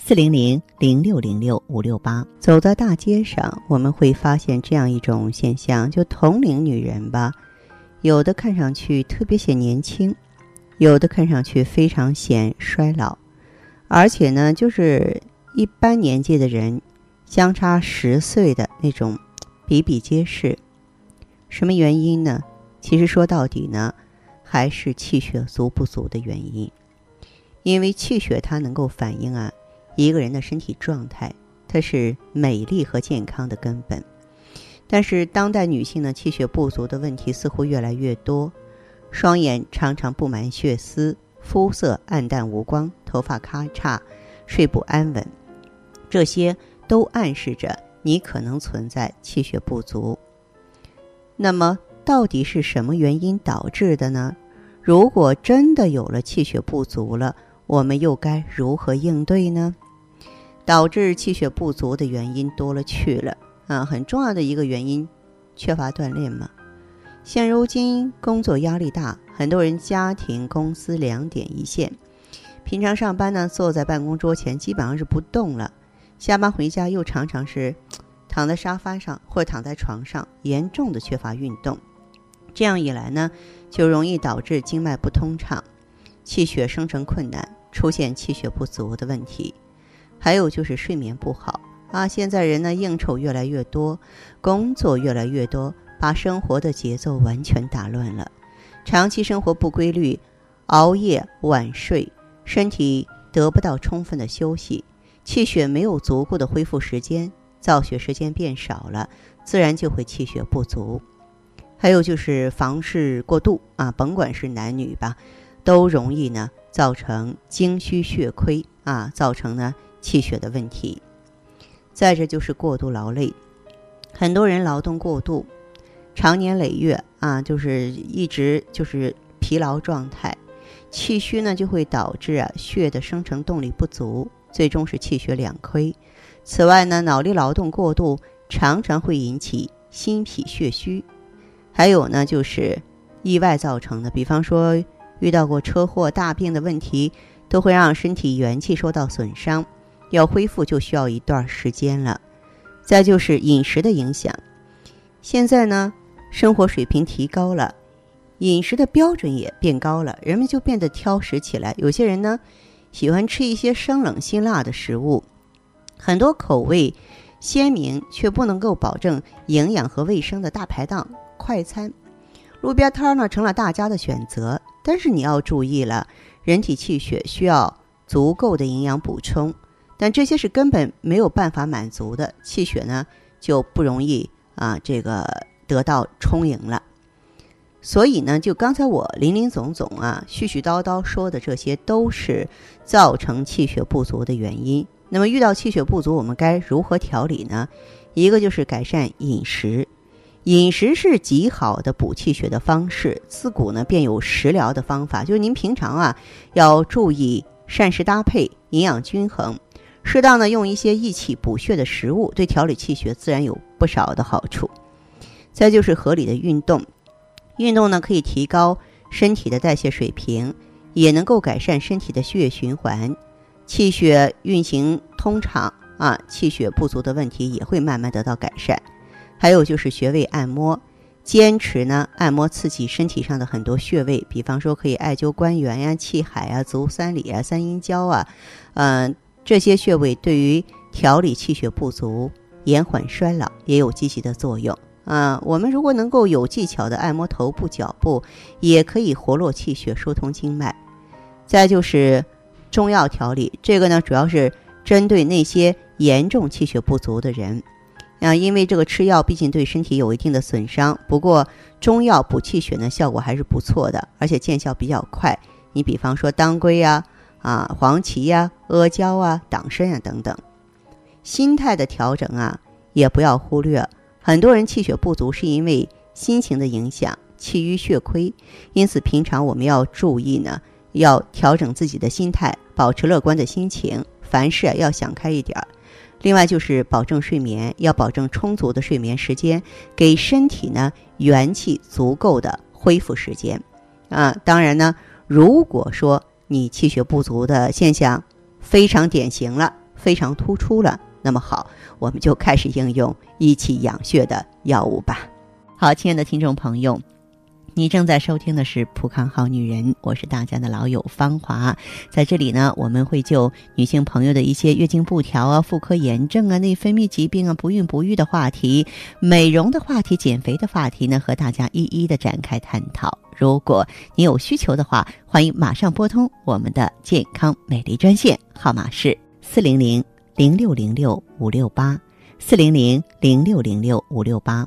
四零零零六零六五六八，走在大街上，我们会发现这样一种现象：就同龄女人吧，有的看上去特别显年轻，有的看上去非常显衰老，而且呢，就是一般年纪的人，相差十岁的那种比比皆是。什么原因呢？其实说到底呢，还是气血足不足的原因，因为气血它能够反映啊。一个人的身体状态，它是美丽和健康的根本。但是，当代女性呢，气血不足的问题似乎越来越多，双眼常常布满血丝，肤色暗淡无光，头发咔嚓，睡不安稳，这些都暗示着你可能存在气血不足。那么，到底是什么原因导致的呢？如果真的有了气血不足了，我们又该如何应对呢？导致气血不足的原因多了去了啊，很重要的一个原因，缺乏锻炼嘛。现如今工作压力大，很多人家庭公司两点一线，平常上班呢坐在办公桌前基本上是不动了，下班回家又常常是躺在沙发上或躺在床上，严重的缺乏运动。这样一来呢，就容易导致经脉不通畅，气血生成困难，出现气血不足的问题。还有就是睡眠不好啊！现在人呢应酬越来越多，工作越来越多，把生活的节奏完全打乱了。长期生活不规律，熬夜晚睡，身体得不到充分的休息，气血没有足够的恢复时间，造血时间变少了，自然就会气血不足。还有就是房事过度啊，甭管是男女吧，都容易呢造成精虚血亏啊，造成呢。气血的问题，再者就是过度劳累，很多人劳动过度，长年累月啊，就是一直就是疲劳状态，气虚呢就会导致啊血的生成动力不足，最终是气血两亏。此外呢，脑力劳动过度常常会引起心脾血虚，还有呢就是意外造成的，比方说遇到过车祸、大病的问题，都会让身体元气受到损伤。要恢复就需要一段时间了，再就是饮食的影响。现在呢，生活水平提高了，饮食的标准也变高了，人们就变得挑食起来。有些人呢，喜欢吃一些生冷辛辣的食物，很多口味鲜明却不能够保证营养和卫生的大排档、快餐、路边摊呢，成了大家的选择。但是你要注意了，人体气血需要足够的营养补充。但这些是根本没有办法满足的，气血呢就不容易啊，这个得到充盈了。所以呢，就刚才我林林总总啊、絮絮叨叨说的这些，都是造成气血不足的原因。那么遇到气血不足，我们该如何调理呢？一个就是改善饮食，饮食是极好的补气血的方式。自古呢便有食疗的方法，就是您平常啊要注意膳食搭配，营养均衡。适当的用一些益气补血的食物，对调理气血自然有不少的好处。再就是合理的运动，运动呢可以提高身体的代谢水平，也能够改善身体的血液循环，气血运行通畅啊，气血不足的问题也会慢慢得到改善。还有就是穴位按摩，坚持呢按摩刺激身体上的很多穴位，比方说可以艾灸关元呀、气海啊、足三里啊、三阴交啊，嗯。这些穴位对于调理气血不足、延缓衰老也有积极的作用啊。我们如果能够有技巧的按摩头部、脚部，也可以活络气血、疏通经脉。再就是中药调理，这个呢主要是针对那些严重气血不足的人啊，因为这个吃药毕竟对身体有一定的损伤。不过中药补气血呢效果还是不错的，而且见效比较快。你比方说当归呀。啊，啊黄芪呀、阿胶啊、党参啊等等，心态的调整啊，也不要忽略。很多人气血不足是因为心情的影响，气郁血亏，因此平常我们要注意呢，要调整自己的心态，保持乐观的心情，凡事要想开一点儿。另外就是保证睡眠，要保证充足的睡眠时间，给身体呢元气足够的恢复时间。啊，当然呢，如果说你气血不足的现象非常典型了，非常突出了，那么好，我们就开始应用益气养血的药物吧。好，亲爱的听众朋友。你正在收听的是《普康好女人》，我是大家的老友芳华。在这里呢，我们会就女性朋友的一些月经不调啊、妇科炎症啊、内分泌疾病啊、不孕不育的话题、美容的话题、减肥的话题呢，和大家一一的展开探讨。如果你有需求的话，欢迎马上拨通我们的健康美丽专线，号码是四零零零六零六五六八四零零零六零六五六八。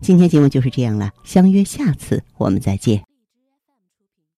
今天节目就是这样了，相约下次我们再见。